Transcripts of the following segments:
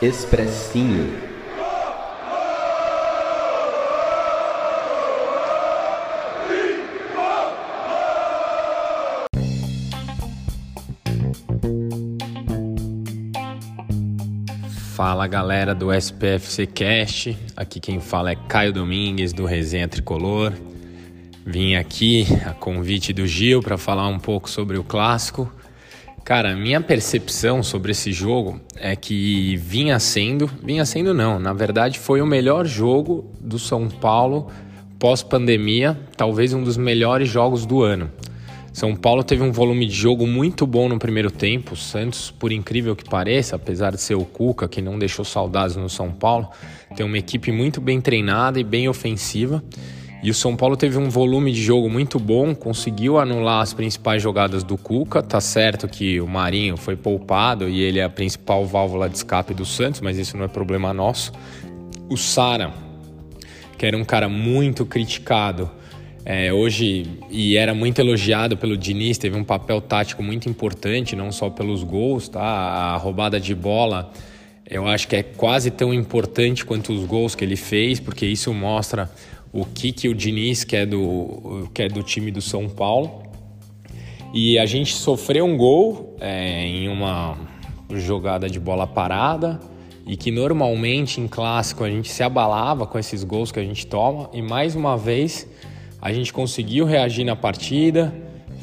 Expressinho. Fala galera do SPFC Cast, aqui quem fala é Caio Domingues do Resenha Tricolor. Vim aqui a convite do Gil para falar um pouco sobre o clássico Cara, minha percepção sobre esse jogo é que vinha sendo, vinha sendo não, na verdade foi o melhor jogo do São Paulo pós-pandemia, talvez um dos melhores jogos do ano. São Paulo teve um volume de jogo muito bom no primeiro tempo. O Santos, por incrível que pareça, apesar de ser o Cuca que não deixou saudades no São Paulo, tem uma equipe muito bem treinada e bem ofensiva. E o São Paulo teve um volume de jogo muito bom, conseguiu anular as principais jogadas do Cuca. Tá certo que o Marinho foi poupado e ele é a principal válvula de escape do Santos, mas isso não é problema nosso. O Sara, que era um cara muito criticado, é, hoje e era muito elogiado pelo Diniz, teve um papel tático muito importante, não só pelos gols, tá? A roubada de bola eu acho que é quase tão importante quanto os gols que ele fez, porque isso mostra o Kiki o Diniz, que é, do, que é do time do São Paulo. E a gente sofreu um gol é, em uma jogada de bola parada e que normalmente em clássico a gente se abalava com esses gols que a gente toma e mais uma vez a gente conseguiu reagir na partida,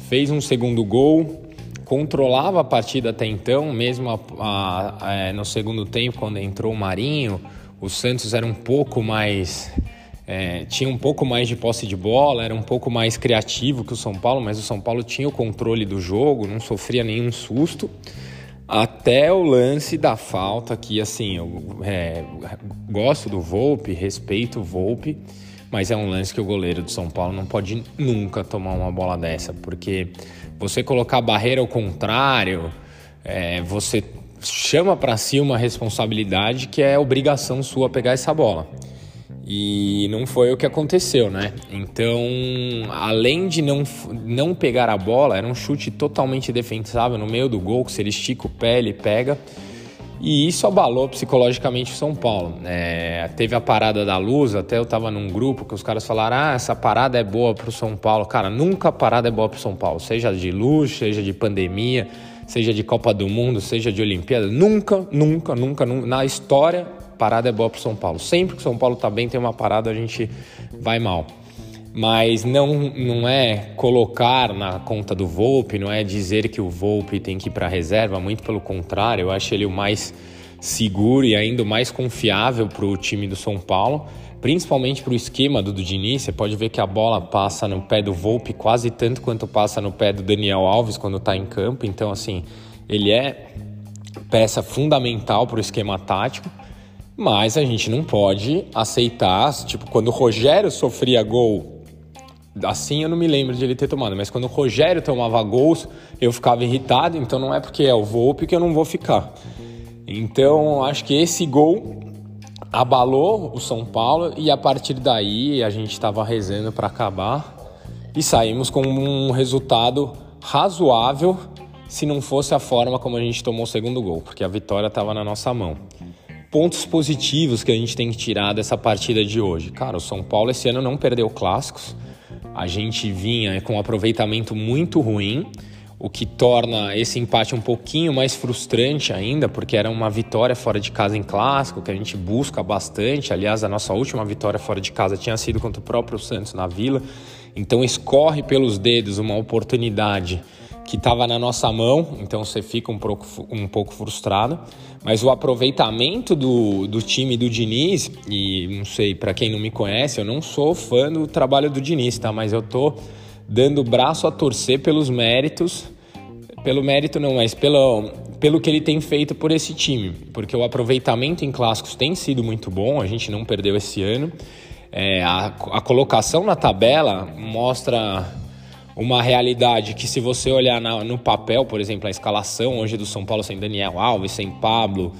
fez um segundo gol, controlava a partida até então, mesmo a, a, a, é, no segundo tempo quando entrou o Marinho, o Santos era um pouco mais é, tinha um pouco mais de posse de bola, era um pouco mais criativo que o São Paulo, mas o São Paulo tinha o controle do jogo, não sofria nenhum susto. Até o lance da falta, que assim, eu é, gosto do Volpe, respeito o Volpe, mas é um lance que o goleiro do São Paulo não pode nunca tomar uma bola dessa, porque você colocar a barreira ao contrário, é, você chama para si uma responsabilidade que é obrigação sua pegar essa bola. E não foi o que aconteceu, né? Então, além de não, não pegar a bola, era um chute totalmente defensável no meio do gol, que se ele estica o pé, ele pega. E isso abalou psicologicamente o São Paulo. É, teve a parada da luz, até eu tava num grupo que os caras falaram: ah, essa parada é boa pro São Paulo. Cara, nunca a parada é boa pro São Paulo, seja de luz, seja de pandemia, seja de Copa do Mundo, seja de Olimpíada. Nunca, nunca, nunca, nunca na história parada é boa para São Paulo. Sempre que São Paulo está bem, tem uma parada, a gente vai mal. Mas não, não é colocar na conta do Volpe, não é dizer que o Volpe tem que ir para reserva, muito pelo contrário, eu acho ele o mais seguro e ainda mais confiável para o time do São Paulo, principalmente para o esquema do, do Diniz. Você pode ver que a bola passa no pé do Volpe quase tanto quanto passa no pé do Daniel Alves quando está em campo, então, assim, ele é peça fundamental para o esquema tático. Mas a gente não pode aceitar, tipo, quando o Rogério sofria gol, assim eu não me lembro de ele ter tomado, mas quando o Rogério tomava gols, eu ficava irritado, então não é porque é o Volpe que eu não vou ficar. Então, acho que esse gol abalou o São Paulo e a partir daí a gente estava rezando para acabar e saímos com um resultado razoável se não fosse a forma como a gente tomou o segundo gol, porque a vitória estava na nossa mão pontos positivos que a gente tem que tirar dessa partida de hoje? Cara, o São Paulo esse ano não perdeu clássicos. A gente vinha com um aproveitamento muito ruim, o que torna esse empate um pouquinho mais frustrante ainda, porque era uma vitória fora de casa em clássico, que a gente busca bastante. Aliás, a nossa última vitória fora de casa tinha sido contra o próprio Santos na Vila. Então escorre pelos dedos uma oportunidade que estava na nossa mão, então você fica um pouco, um pouco frustrado. Mas o aproveitamento do, do time do Diniz, e não sei, para quem não me conhece, eu não sou fã do trabalho do Diniz, tá? Mas eu tô dando braço a torcer pelos méritos, pelo mérito não, mas pelo, pelo que ele tem feito por esse time. Porque o aproveitamento em clássicos tem sido muito bom, a gente não perdeu esse ano. É, a, a colocação na tabela mostra uma realidade que se você olhar na, no papel, por exemplo, a escalação hoje do São Paulo sem Daniel Alves, sem Pablo,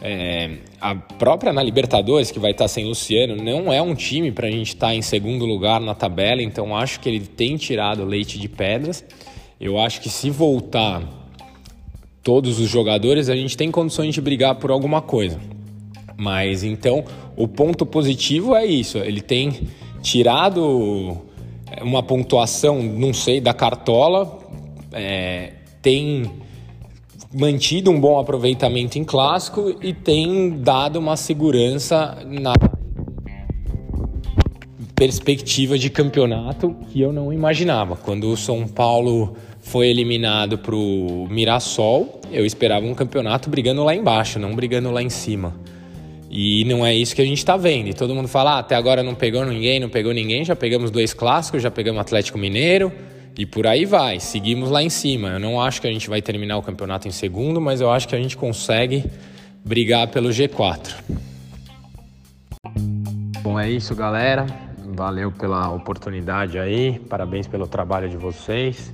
é, a própria na Libertadores, que vai estar sem Luciano, não é um time para a gente estar tá em segundo lugar na tabela, então acho que ele tem tirado leite de pedras. Eu acho que se voltar todos os jogadores, a gente tem condições de brigar por alguma coisa. Mas então, o ponto positivo é isso, ele tem tirado uma pontuação, não sei, da cartola, é, tem mantido um bom aproveitamento em clássico e tem dado uma segurança na perspectiva de campeonato que eu não imaginava. Quando o São Paulo foi eliminado para o Mirassol, eu esperava um campeonato brigando lá embaixo, não brigando lá em cima. E não é isso que a gente está vendo. E todo mundo fala, ah, até agora não pegou ninguém, não pegou ninguém, já pegamos dois clássicos, já pegamos Atlético Mineiro e por aí vai. Seguimos lá em cima. Eu não acho que a gente vai terminar o campeonato em segundo, mas eu acho que a gente consegue brigar pelo G4. Bom, é isso, galera. Valeu pela oportunidade aí, parabéns pelo trabalho de vocês.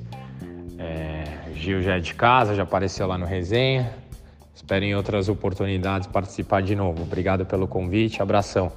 É, Gil já é de casa, já apareceu lá no resenha. Espero em outras oportunidades participar de novo. Obrigado pelo convite, abração.